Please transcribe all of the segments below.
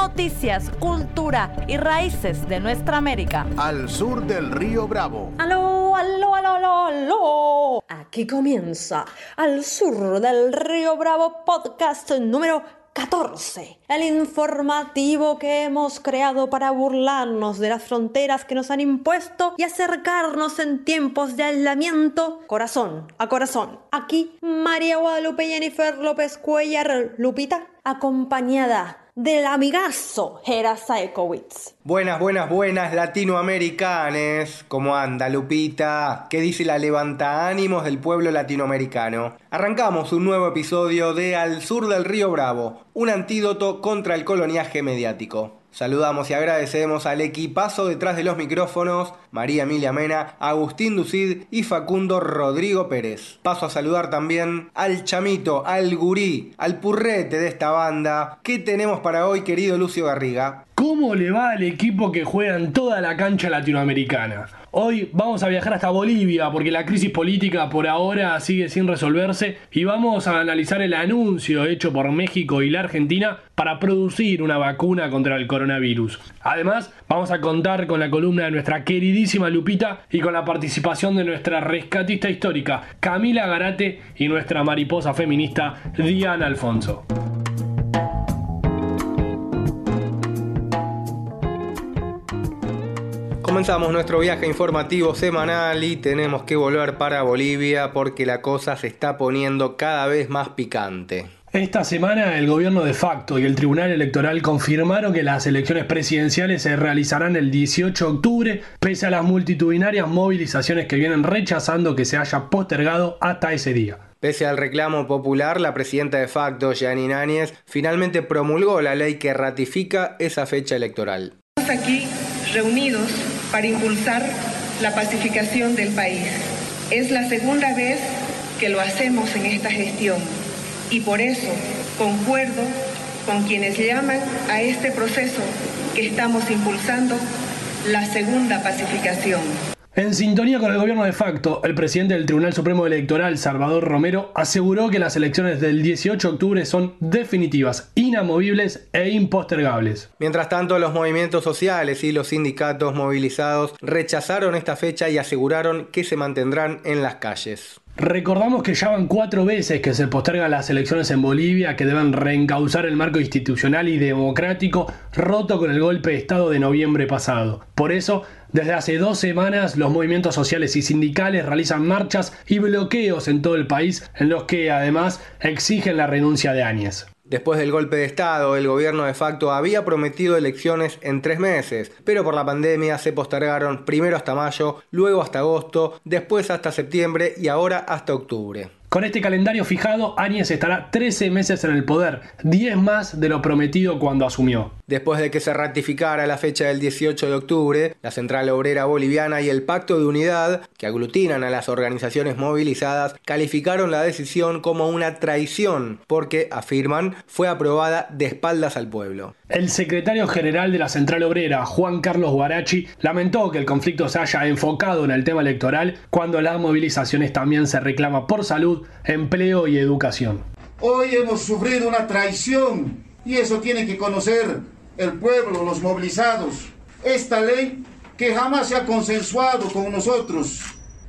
Noticias, cultura y raíces de nuestra América. Al sur del río Bravo. Aló, aló, aló, aló, aló. Aquí comienza Al sur del río Bravo podcast número 14. El informativo que hemos creado para burlarnos de las fronteras que nos han impuesto y acercarnos en tiempos de aislamiento corazón a corazón. Aquí María Guadalupe Jennifer López Cuellar Lupita, acompañada del amigazo Hera Saekowitz. Buenas, buenas, buenas latinoamericanes. ¿Cómo anda Lupita? ¿Qué dice la levanta ánimos del pueblo latinoamericano? Arrancamos un nuevo episodio de Al Sur del Río Bravo, un antídoto contra el coloniaje mediático. Saludamos y agradecemos al equipazo detrás de los micrófonos, María Emilia Mena, Agustín Ducid y Facundo Rodrigo Pérez. Paso a saludar también al chamito, al gurí, al purrete de esta banda. ¿Qué tenemos para hoy, querido Lucio Garriga? ¿Cómo le va al equipo que juega en toda la cancha latinoamericana? Hoy vamos a viajar hasta Bolivia porque la crisis política por ahora sigue sin resolverse y vamos a analizar el anuncio hecho por México y la Argentina para producir una vacuna contra el coronavirus. Además, vamos a contar con la columna de nuestra queridísima Lupita y con la participación de nuestra rescatista histórica Camila Garate y nuestra mariposa feminista Diana Alfonso. Comenzamos nuestro viaje informativo semanal y tenemos que volver para Bolivia porque la cosa se está poniendo cada vez más picante. Esta semana el gobierno de facto y el Tribunal Electoral confirmaron que las elecciones presidenciales se realizarán el 18 de octubre, pese a las multitudinarias movilizaciones que vienen rechazando que se haya postergado hasta ese día. Pese al reclamo popular, la presidenta de facto, Janine Áñez, finalmente promulgó la ley que ratifica esa fecha electoral. Estamos aquí reunidos para impulsar la pacificación del país. Es la segunda vez que lo hacemos en esta gestión y por eso concuerdo con quienes llaman a este proceso que estamos impulsando la segunda pacificación. En sintonía con el gobierno de facto, el presidente del Tribunal Supremo Electoral, Salvador Romero, aseguró que las elecciones del 18 de octubre son definitivas, inamovibles e impostergables. Mientras tanto, los movimientos sociales y los sindicatos movilizados rechazaron esta fecha y aseguraron que se mantendrán en las calles. Recordamos que ya van cuatro veces que se postergan las elecciones en Bolivia que deben reencauzar el marco institucional y democrático roto con el golpe de Estado de noviembre pasado. Por eso, desde hace dos semanas los movimientos sociales y sindicales realizan marchas y bloqueos en todo el país en los que además exigen la renuncia de Áñez. Después del golpe de Estado, el gobierno de facto había prometido elecciones en tres meses, pero por la pandemia se postergaron primero hasta mayo, luego hasta agosto, después hasta septiembre y ahora hasta octubre. Con este calendario fijado, Áñez estará 13 meses en el poder, 10 más de lo prometido cuando asumió. Después de que se ratificara la fecha del 18 de octubre, la Central Obrera Boliviana y el Pacto de Unidad, que aglutinan a las organizaciones movilizadas, calificaron la decisión como una traición, porque, afirman, fue aprobada de espaldas al pueblo. El secretario general de la Central Obrera, Juan Carlos Guarachi, lamentó que el conflicto se haya enfocado en el tema electoral cuando las movilizaciones también se reclama por salud, empleo y educación. Hoy hemos sufrido una traición y eso tiene que conocer el pueblo, los movilizados. Esta ley que jamás se ha consensuado con nosotros,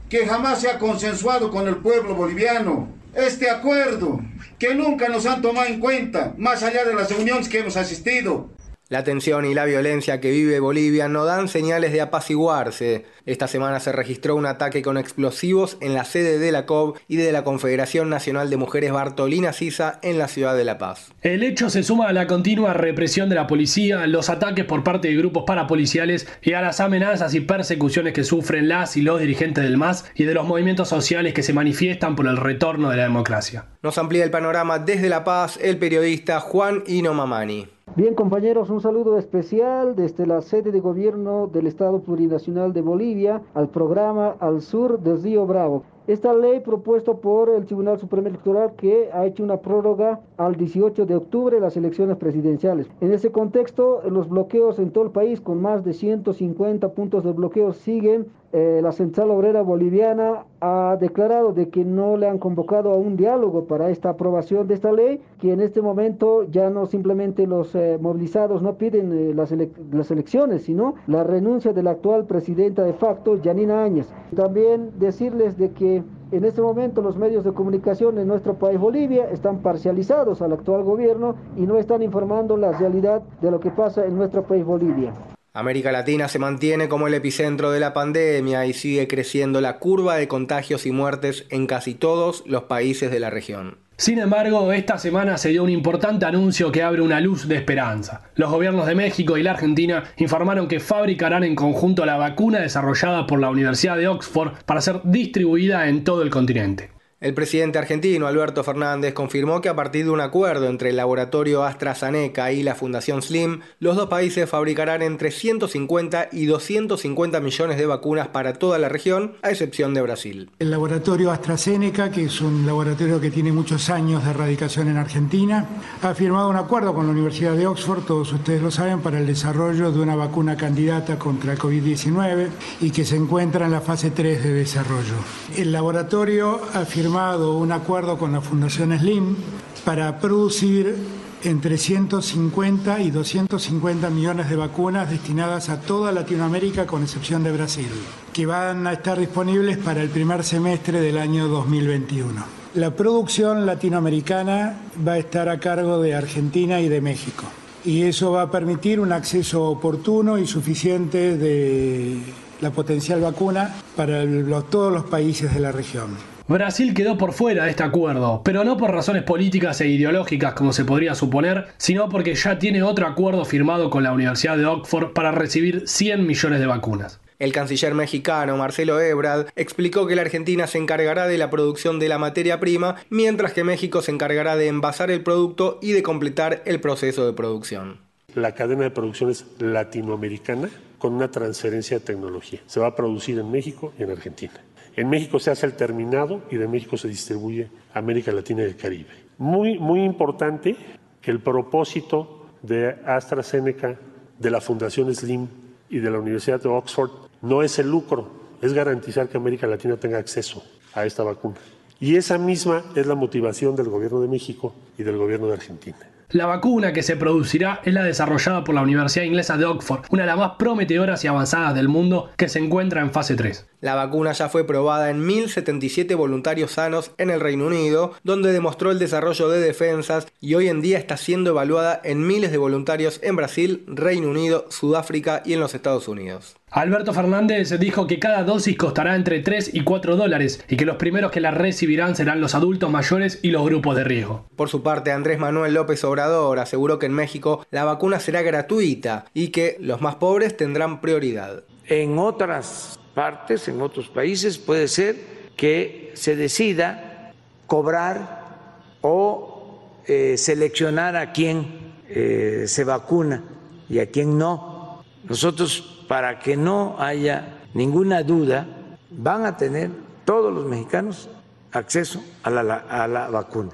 que jamás se ha consensuado con el pueblo boliviano. Este acuerdo que nunca nos han tomado en cuenta, más allá de las reuniones que hemos asistido. La tensión y la violencia que vive Bolivia no dan señales de apaciguarse. Esta semana se registró un ataque con explosivos en la sede de la COB y de la Confederación Nacional de Mujeres Bartolina Sisa en la ciudad de La Paz. El hecho se suma a la continua represión de la policía, los ataques por parte de grupos parapoliciales y a las amenazas y persecuciones que sufren las y los dirigentes del MAS y de los movimientos sociales que se manifiestan por el retorno de la democracia. Nos amplía el panorama desde La Paz el periodista Juan Ino Mamani. Bien, compañeros, un saludo especial desde la sede de gobierno del Estado Plurinacional de Bolivia al programa Al Sur del Río Bravo. Esta ley propuesta por el Tribunal Supremo Electoral que ha hecho una prórroga al 18 de octubre las elecciones presidenciales. En ese contexto, los bloqueos en todo el país, con más de 150 puntos de bloqueo, siguen. Eh, la Central Obrera Boliviana ha declarado de que no le han convocado a un diálogo para esta aprobación de esta ley, que en este momento ya no simplemente los eh, movilizados no piden eh, las, las elecciones, sino la renuncia de la actual presidenta de facto, Janina Áñez. También decirles de que en este momento los medios de comunicación en nuestro país Bolivia están parcializados al actual gobierno y no están informando la realidad de lo que pasa en nuestro país Bolivia. América Latina se mantiene como el epicentro de la pandemia y sigue creciendo la curva de contagios y muertes en casi todos los países de la región. Sin embargo, esta semana se dio un importante anuncio que abre una luz de esperanza. Los gobiernos de México y la Argentina informaron que fabricarán en conjunto la vacuna desarrollada por la Universidad de Oxford para ser distribuida en todo el continente. El presidente argentino Alberto Fernández confirmó que a partir de un acuerdo entre el laboratorio AstraZeneca y la Fundación Slim, los dos países fabricarán entre 150 y 250 millones de vacunas para toda la región, a excepción de Brasil. El laboratorio AstraZeneca, que es un laboratorio que tiene muchos años de erradicación en Argentina, ha firmado un acuerdo con la Universidad de Oxford, todos ustedes lo saben, para el desarrollo de una vacuna candidata contra el COVID-19 y que se encuentra en la fase 3 de desarrollo. El laboratorio ha firmado firmado un acuerdo con la Fundación Slim para producir entre 150 y 250 millones de vacunas destinadas a toda Latinoamérica con excepción de Brasil, que van a estar disponibles para el primer semestre del año 2021. La producción latinoamericana va a estar a cargo de Argentina y de México y eso va a permitir un acceso oportuno y suficiente de la potencial vacuna para todos los países de la región. Brasil quedó por fuera de este acuerdo, pero no por razones políticas e ideológicas como se podría suponer, sino porque ya tiene otro acuerdo firmado con la Universidad de Oxford para recibir 100 millones de vacunas. El canciller mexicano Marcelo Ebrard explicó que la Argentina se encargará de la producción de la materia prima, mientras que México se encargará de envasar el producto y de completar el proceso de producción. La cadena de producción es latinoamericana con una transferencia de tecnología. Se va a producir en México y en Argentina. En México se hace el terminado y de México se distribuye América Latina y el Caribe. Muy, muy importante que el propósito de AstraZeneca, de la Fundación Slim y de la Universidad de Oxford no es el lucro, es garantizar que América Latina tenga acceso a esta vacuna. Y esa misma es la motivación del gobierno de México y del gobierno de Argentina. La vacuna que se producirá es la desarrollada por la Universidad Inglesa de Oxford, una de las más prometedoras y avanzadas del mundo que se encuentra en fase 3. La vacuna ya fue probada en 1077 voluntarios sanos en el Reino Unido, donde demostró el desarrollo de defensas y hoy en día está siendo evaluada en miles de voluntarios en Brasil, Reino Unido, Sudáfrica y en los Estados Unidos. Alberto Fernández dijo que cada dosis costará entre 3 y 4 dólares y que los primeros que la recibirán serán los adultos mayores y los grupos de riesgo. Por su parte, Andrés Manuel López Obrador aseguró que en México la vacuna será gratuita y que los más pobres tendrán prioridad. En otras partes, en otros países, puede ser que se decida cobrar o eh, seleccionar a quién eh, se vacuna y a quién no. Nosotros para que no haya ninguna duda, van a tener todos los mexicanos acceso a la, vacuna.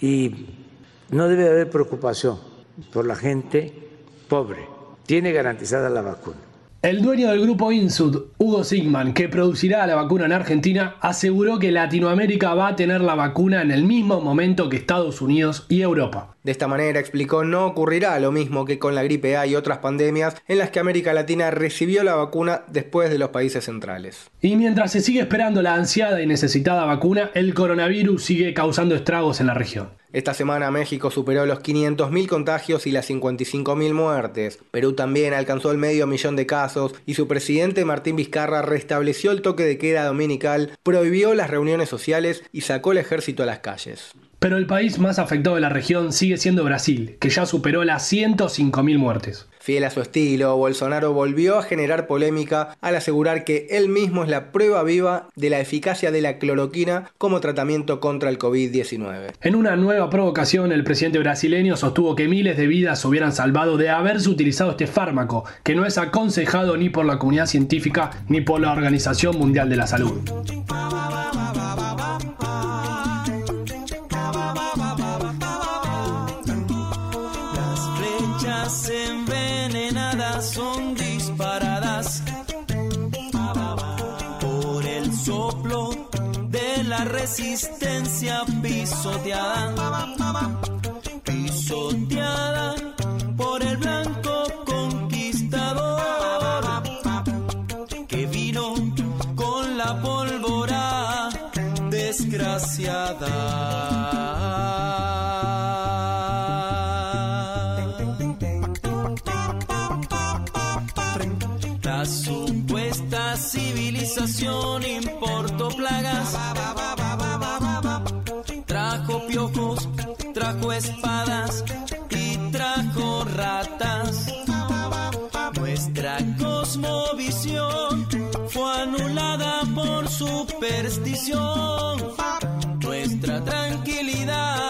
Y no debe haber preocupación por la gente pobre. Tiene garantizada la vacuna. El dueño del grupo Insud, Hugo Sigman, que producirá la vacuna en Argentina, aseguró que Latinoamérica va a tener la vacuna en el mismo momento que Estados Unidos y Europa. De esta manera, explicó, no ocurrirá lo mismo que con la gripe A y otras pandemias en las que América Latina recibió la vacuna después de los países centrales. Y mientras se sigue esperando la ansiada y necesitada vacuna, el coronavirus sigue causando estragos en la región. Esta semana México superó los 500.000 contagios y las 55.000 muertes. Perú también alcanzó el medio millón de casos y su presidente Martín Vizcarra restableció el toque de queda dominical, prohibió las reuniones sociales y sacó el ejército a las calles. Pero el país más afectado de la región sigue siendo Brasil, que ya superó las 105.000 muertes. Fiel a su estilo, Bolsonaro volvió a generar polémica al asegurar que él mismo es la prueba viva de la eficacia de la cloroquina como tratamiento contra el COVID-19. En una nueva provocación, el presidente brasileño sostuvo que miles de vidas hubieran salvado de haberse utilizado este fármaco, que no es aconsejado ni por la comunidad científica ni por la Organización Mundial de la Salud. La resistencia pisoteada, pisoteada espadas y trajo ratas. Nuestra cosmovisión fue anulada por superstición. Nuestra tranquilidad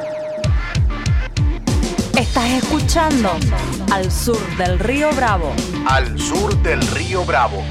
Estás escuchando Al Sur del Río Bravo. Al sur del río Bravo.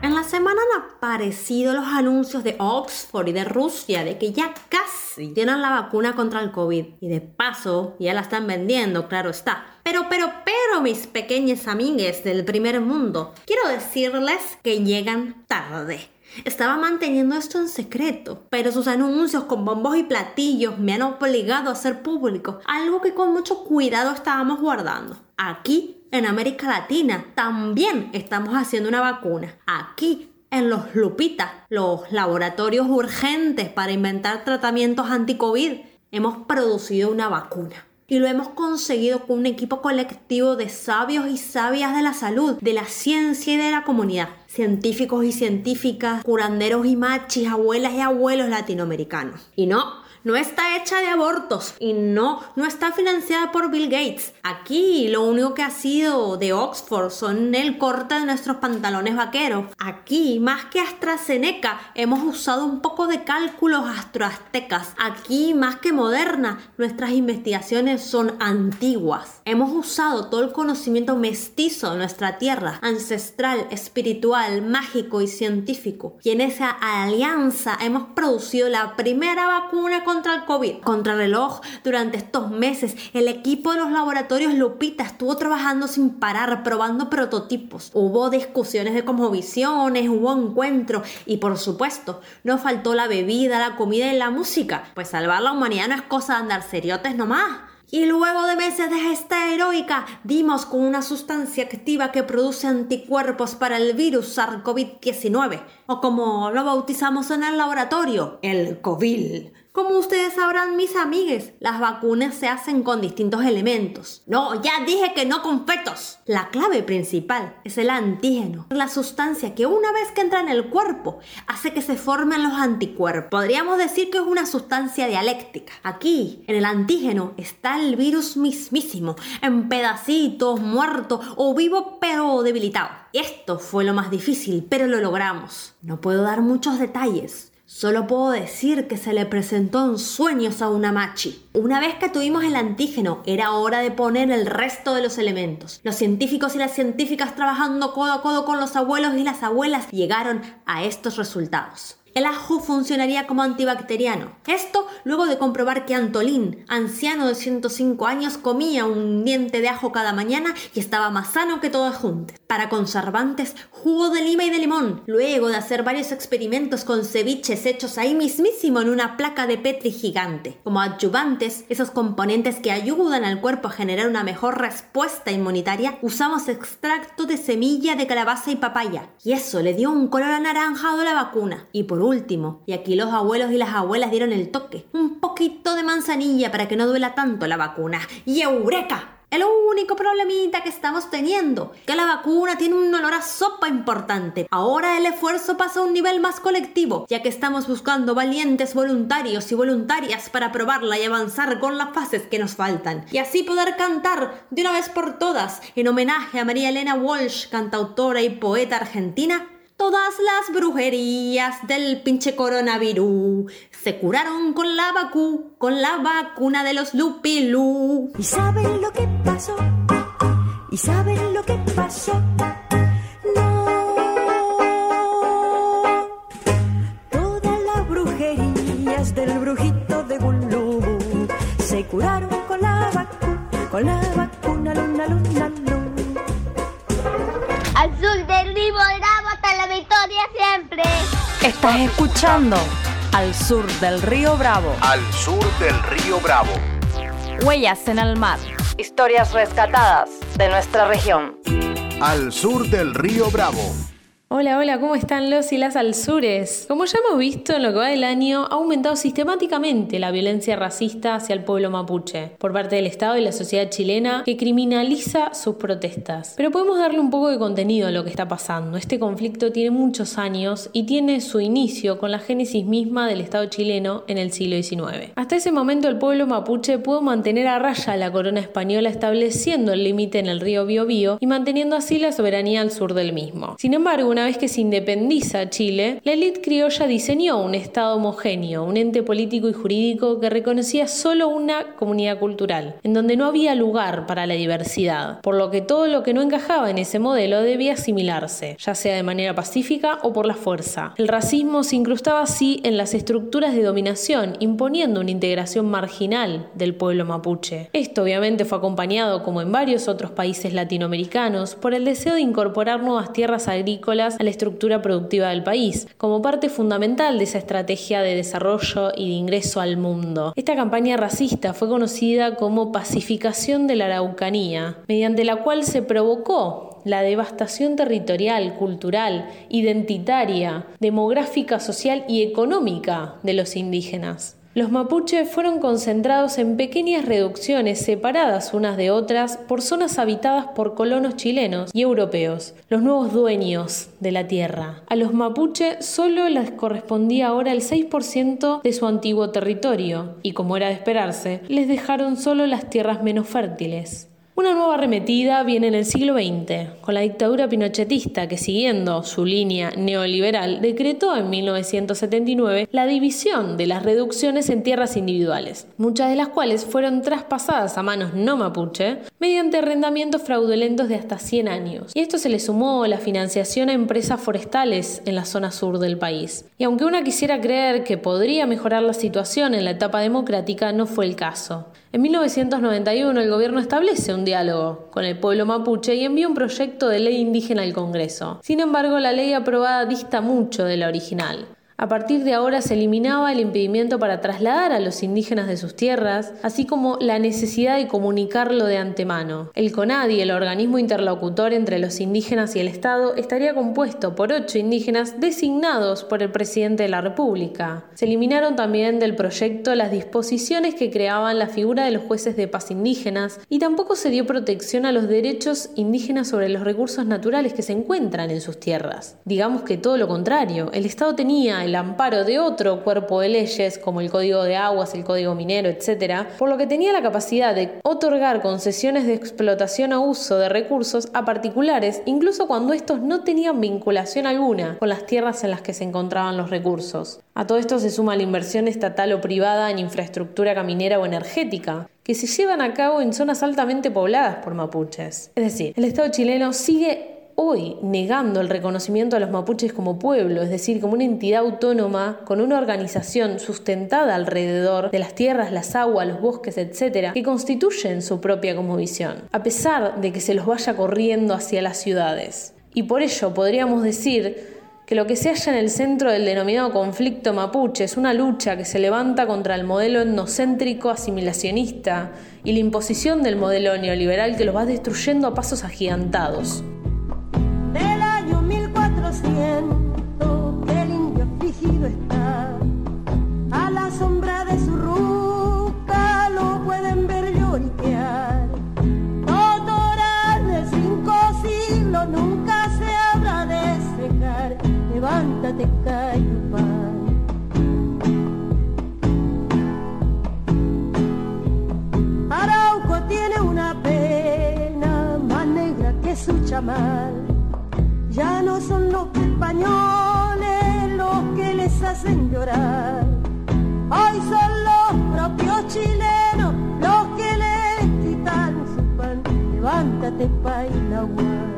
En la semana han aparecido los anuncios de Oxford y de Rusia de que ya casi tienen la vacuna contra el COVID. Y de paso, ya la están vendiendo, claro está. Pero, pero, pero, mis pequeñas amigues del primer mundo, quiero decirles que llegan tarde. Estaba manteniendo esto en secreto, pero sus anuncios con bombos y platillos me han obligado a hacer público algo que con mucho cuidado estábamos guardando. Aquí, en América Latina, también estamos haciendo una vacuna. Aquí, en los Lupita, los laboratorios urgentes para inventar tratamientos anti-COVID, hemos producido una vacuna y lo hemos conseguido con un equipo colectivo de sabios y sabias de la salud, de la ciencia y de la comunidad. Científicos y científicas, curanderos y machis, abuelas y abuelos latinoamericanos. Y no, no está hecha de abortos y no, no está financiada por Bill Gates. Aquí lo único que ha sido de Oxford son el corte de nuestros pantalones vaqueros. Aquí, más que AstraZeneca, hemos usado un poco de cálculos astroaztecas. Aquí, más que moderna, nuestras investigaciones son antiguas. Hemos usado todo el conocimiento mestizo de nuestra tierra, ancestral, espiritual, mágico y científico. Y en esa alianza hemos producido la primera vacuna contra el COVID. Contrarreloj, durante estos meses, el equipo de los laboratorios Lupita estuvo trabajando sin parar, probando prototipos. Hubo discusiones de visiones, hubo encuentros y por supuesto, no faltó la bebida, la comida y la música. Pues salvar la humanidad no es cosa de andar seriotes nomás. Y luego de meses de gesta heroica, dimos con una sustancia activa que produce anticuerpos para el virus SARS-CoV-19, o como lo bautizamos en el laboratorio, el COVID. Como ustedes sabrán, mis amigues, las vacunas se hacen con distintos elementos. No, ya dije que no con fetos. La clave principal es el antígeno, la sustancia que una vez que entra en el cuerpo hace que se formen los anticuerpos. Podríamos decir que es una sustancia dialéctica. Aquí, en el antígeno, está el virus mismísimo, en pedacitos, muerto o vivo pero debilitado. Esto fue lo más difícil, pero lo logramos. No puedo dar muchos detalles, Solo puedo decir que se le presentó en sueños a una machi. Una vez que tuvimos el antígeno, era hora de poner el resto de los elementos. Los científicos y las científicas trabajando codo a codo con los abuelos y las abuelas llegaron a estos resultados. El ajo funcionaría como antibacteriano. Esto luego de comprobar que Antolín, anciano de 105 años, comía un diente de ajo cada mañana y estaba más sano que todos juntos. Para conservantes, jugo de lima y de limón. Luego de hacer varios experimentos con ceviches hechos ahí mismísimo en una placa de Petri gigante. Como adyuvantes, esos componentes que ayudan al cuerpo a generar una mejor respuesta inmunitaria, usamos extracto de semilla de calabaza y papaya. Y eso le dio un color anaranjado a la vacuna. Y por último, y aquí los abuelos y las abuelas dieron el toque, un poquito de manzanilla para que no duela tanto la vacuna. ¡Y eureka! El único problemita que estamos teniendo, que la vacuna tiene un olor a sopa importante. Ahora el esfuerzo pasa a un nivel más colectivo, ya que estamos buscando valientes voluntarios y voluntarias para probarla y avanzar con las fases que nos faltan. Y así poder cantar de una vez por todas, en homenaje a María Elena Walsh, cantautora y poeta argentina, Todas las brujerías del pinche coronavirus se curaron con la vacu, con la vacuna de los lupilú. ¿Y saben lo que pasó? ¿Y saben lo que pasó? Estás escuchando Al Sur del Río Bravo. Al sur del río Bravo. Huellas en el mar. Historias rescatadas de nuestra región. Al sur del río Bravo. Hola, hola, ¿cómo están los y las alzures? Como ya hemos visto en lo que va del año, ha aumentado sistemáticamente la violencia racista hacia el pueblo mapuche por parte del Estado y la sociedad chilena que criminaliza sus protestas. Pero podemos darle un poco de contenido a lo que está pasando. Este conflicto tiene muchos años y tiene su inicio con la génesis misma del Estado chileno en el siglo XIX. Hasta ese momento el pueblo mapuche pudo mantener a raya la corona española estableciendo el límite en el río Biobío y manteniendo así la soberanía al sur del mismo. Sin embargo, una vez que se independiza Chile, la élite criolla diseñó un Estado homogéneo, un ente político y jurídico que reconocía solo una comunidad cultural, en donde no había lugar para la diversidad, por lo que todo lo que no encajaba en ese modelo debía asimilarse, ya sea de manera pacífica o por la fuerza. El racismo se incrustaba así en las estructuras de dominación, imponiendo una integración marginal del pueblo mapuche. Esto obviamente fue acompañado, como en varios otros países latinoamericanos, por el deseo de incorporar nuevas tierras agrícolas a la estructura productiva del país, como parte fundamental de esa estrategia de desarrollo y de ingreso al mundo. Esta campaña racista fue conocida como pacificación de la Araucanía, mediante la cual se provocó la devastación territorial, cultural, identitaria, demográfica, social y económica de los indígenas. Los mapuches fueron concentrados en pequeñas reducciones separadas unas de otras por zonas habitadas por colonos chilenos y europeos, los nuevos dueños de la tierra. A los mapuches solo les correspondía ahora el 6% de su antiguo territorio y, como era de esperarse, les dejaron solo las tierras menos fértiles. Una nueva arremetida viene en el siglo XX, con la dictadura pinochetista que, siguiendo su línea neoliberal, decretó en 1979 la división de las reducciones en tierras individuales, muchas de las cuales fueron traspasadas a manos no mapuche mediante arrendamientos fraudulentos de hasta 100 años. Y esto se le sumó la financiación a empresas forestales en la zona sur del país. Y aunque una quisiera creer que podría mejorar la situación en la etapa democrática, no fue el caso. En 1991 el gobierno establece un diálogo con el pueblo mapuche y envía un proyecto de ley indígena al Congreso. Sin embargo, la ley aprobada dista mucho de la original. A partir de ahora se eliminaba el impedimento para trasladar a los indígenas de sus tierras, así como la necesidad de comunicarlo de antemano. El CONADI, el organismo interlocutor entre los indígenas y el Estado, estaría compuesto por ocho indígenas designados por el presidente de la República. Se eliminaron también del proyecto las disposiciones que creaban la figura de los jueces de paz indígenas y tampoco se dio protección a los derechos indígenas sobre los recursos naturales que se encuentran en sus tierras. Digamos que todo lo contrario, el Estado tenía el amparo de otro cuerpo de leyes, como el Código de Aguas, el Código Minero, etc., por lo que tenía la capacidad de otorgar concesiones de explotación o uso de recursos a particulares, incluso cuando estos no tenían vinculación alguna con las tierras en las que se encontraban los recursos. A todo esto se suma la inversión estatal o privada en infraestructura caminera o energética, que se llevan a cabo en zonas altamente pobladas por mapuches. Es decir, el Estado chileno sigue hoy negando el reconocimiento a los mapuches como pueblo, es decir, como una entidad autónoma con una organización sustentada alrededor de las tierras, las aguas, los bosques, etcétera, que constituyen su propia cosmovisión, a pesar de que se los vaya corriendo hacia las ciudades. Y por ello podríamos decir que lo que se halla en el centro del denominado conflicto mapuche es una lucha que se levanta contra el modelo etnocéntrico asimilacionista y la imposición del modelo neoliberal que los va destruyendo a pasos agigantados que el indio afligido está. A la sombra de su ruca lo pueden ver lloriquear. Totoral de cinco siglos nunca se habrá de secar. Levántate, Cayupán. Arauco tiene una pena más negra que su chamal ya no son los españoles los que les hacen llorar. Hoy son los propios chilenos los que les quitan su pan. Levántate, Painagua.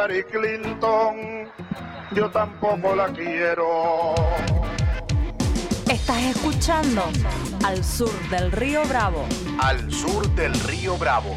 Hillary Clinton, yo tampoco la quiero. Estás escuchando Al Sur del Río Bravo. Al Sur del Río Bravo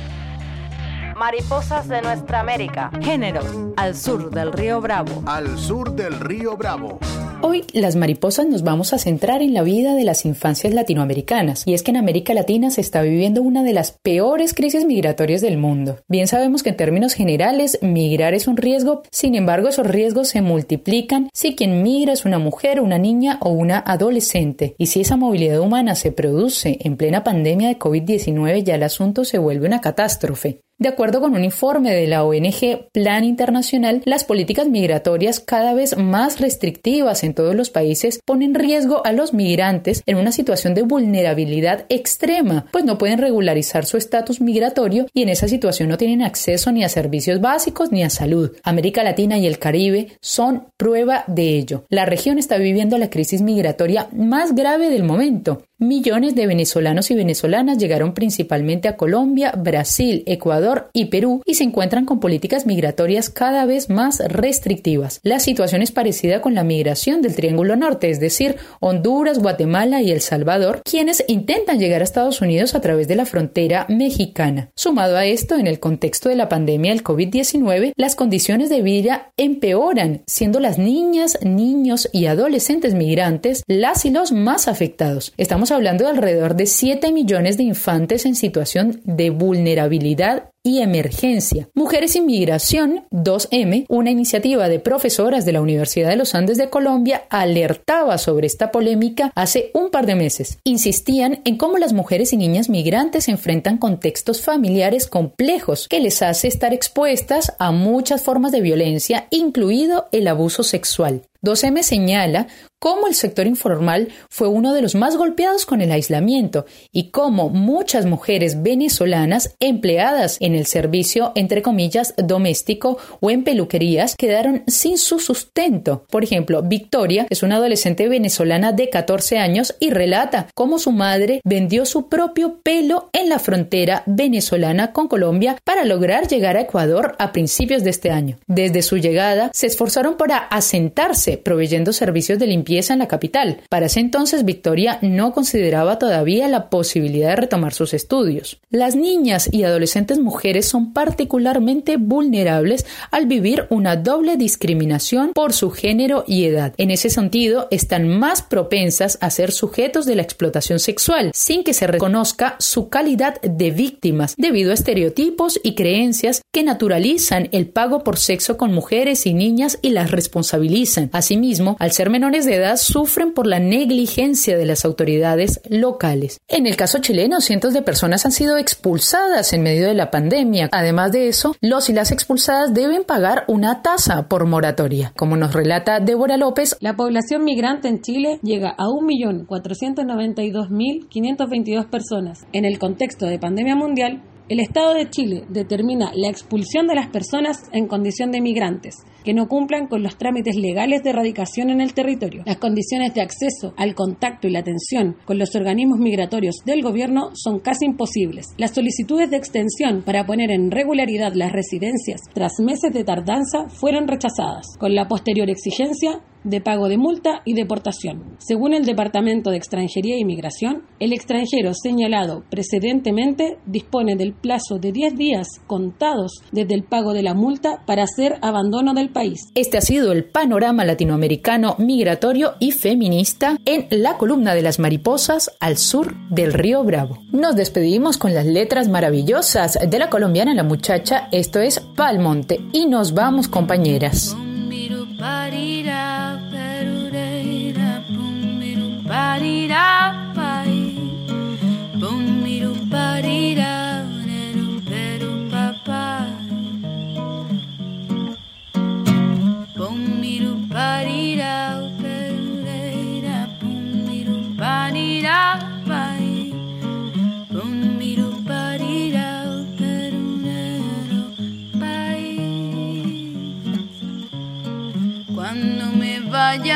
Mariposas de nuestra América. Género, al sur del río Bravo. Al sur del río Bravo. Hoy las mariposas nos vamos a centrar en la vida de las infancias latinoamericanas, y es que en América Latina se está viviendo una de las peores crisis migratorias del mundo. Bien sabemos que en términos generales migrar es un riesgo, sin embargo esos riesgos se multiplican si quien migra es una mujer, una niña o una adolescente, y si esa movilidad humana se produce en plena pandemia de COVID-19 ya el asunto se vuelve una catástrofe. De acuerdo con un informe de la ONG Plan Internacional, las políticas migratorias cada vez más restrictivas en todos los países ponen en riesgo a los migrantes en una situación de vulnerabilidad extrema, pues no pueden regularizar su estatus migratorio y en esa situación no tienen acceso ni a servicios básicos ni a salud. América Latina y el Caribe son prueba de ello. La región está viviendo la crisis migratoria más grave del momento. Millones de venezolanos y venezolanas llegaron principalmente a Colombia, Brasil, Ecuador y Perú y se encuentran con políticas migratorias cada vez más restrictivas. La situación es parecida con la migración del Triángulo Norte, es decir, Honduras, Guatemala y El Salvador, quienes intentan llegar a Estados Unidos a través de la frontera mexicana. Sumado a esto, en el contexto de la pandemia del COVID-19, las condiciones de vida empeoran, siendo las niñas, niños y adolescentes migrantes las y los más afectados. Estamos hablando de alrededor de 7 millones de infantes en situación de vulnerabilidad y emergencia. Mujeres Inmigración 2M, una iniciativa de profesoras de la Universidad de los Andes de Colombia, alertaba sobre esta polémica hace un par de meses. Insistían en cómo las mujeres y niñas migrantes enfrentan contextos familiares complejos que les hace estar expuestas a muchas formas de violencia, incluido el abuso sexual. 2M señala cómo el sector informal fue uno de los más golpeados con el aislamiento y cómo muchas mujeres venezolanas empleadas en el servicio, entre comillas, doméstico o en peluquerías quedaron sin su sustento. Por ejemplo, Victoria es una adolescente venezolana de 14 años y relata cómo su madre vendió su propio pelo en la frontera venezolana con Colombia para lograr llegar a Ecuador a principios de este año. Desde su llegada, se esforzaron para asentarse proveyendo servicios de limpieza en la capital. Para ese entonces Victoria no consideraba todavía la posibilidad de retomar sus estudios. Las niñas y adolescentes mujeres son particularmente vulnerables al vivir una doble discriminación por su género y edad. En ese sentido, están más propensas a ser sujetos de la explotación sexual, sin que se reconozca su calidad de víctimas, debido a estereotipos y creencias que naturalizan el pago por sexo con mujeres y niñas y las responsabilizan. Asimismo, al ser menores de edad, sufren por la negligencia de las autoridades locales. En el caso chileno, cientos de personas han sido expulsadas en medio de la pandemia. Además de eso, los y las expulsadas deben pagar una tasa por moratoria. Como nos relata Débora López, la población migrante en Chile llega a 1.492.522 personas. En el contexto de pandemia mundial, el Estado de Chile determina la expulsión de las personas en condición de migrantes que no cumplan con los trámites legales de erradicación en el territorio. Las condiciones de acceso al contacto y la atención con los organismos migratorios del gobierno son casi imposibles. Las solicitudes de extensión para poner en regularidad las residencias tras meses de tardanza fueron rechazadas, con la posterior exigencia de pago de multa y deportación. Según el Departamento de Extranjería e Inmigración, el extranjero señalado precedentemente dispone del plazo de 10 días contados desde el pago de la multa para hacer abandono del país. Este ha sido el panorama latinoamericano migratorio y feminista en la columna de las mariposas al sur del río Bravo. Nos despedimos con las letras maravillosas de la colombiana La Muchacha, esto es Palmonte, y nos vamos compañeras.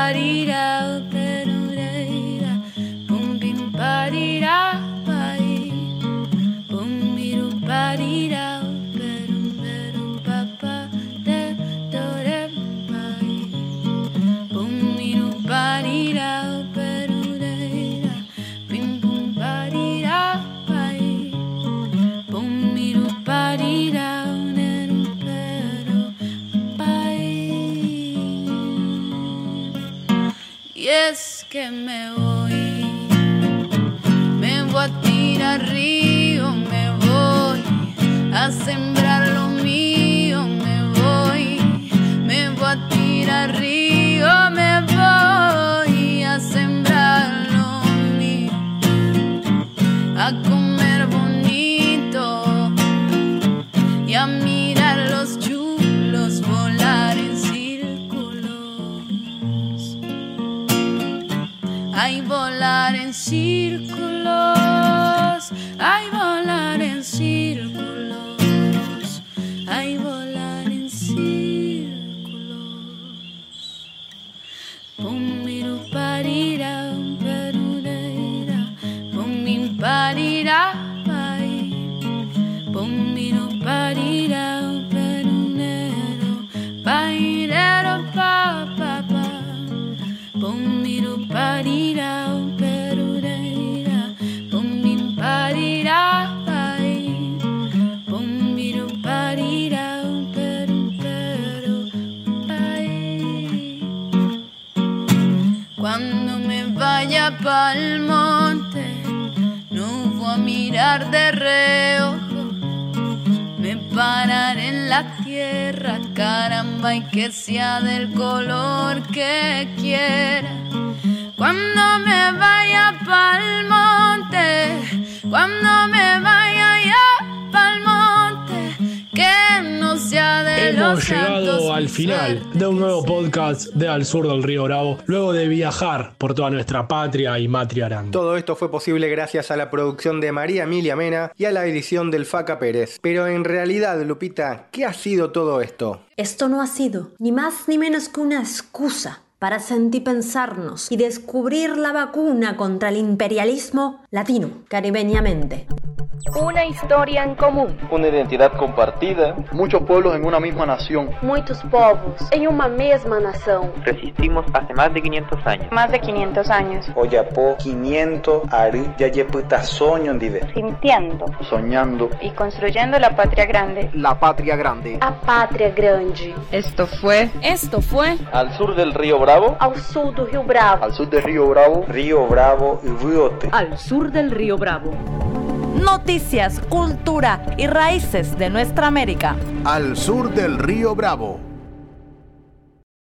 da dee da. De reojo. Me pararé en la tierra, caramba, y que sea del color que quiera. Cuando me vaya monte, Hemos llegado al final de un nuevo podcast de Al Sur del Río Bravo, luego de viajar por toda nuestra patria y matria aranda. Todo esto fue posible gracias a la producción de María Emilia Mena y a la edición del Faca Pérez. Pero en realidad, Lupita, ¿qué ha sido todo esto? Esto no ha sido ni más ni menos que una excusa para sentipensarnos y descubrir la vacuna contra el imperialismo latino, caribeñamente. Una historia en común. Una identidad compartida. Muchos pueblos en una misma nación. Muitos povos em uma mesma nação. Resistimos hace más de 500 años. Más de 500 años. Oyapo 500 ari yayeputa soño. Sintiendo Soñando. y construyendo la patria grande. La patria grande. A pátria grande. Esto fue. Esto fue. Al sur del río Bravo. Ao sul do Rio Bravo. Al sur del río Bravo. Río Bravo y Riote. Al sur del río Bravo. Noticias, cultura y raíces de nuestra América. Al sur del río Bravo.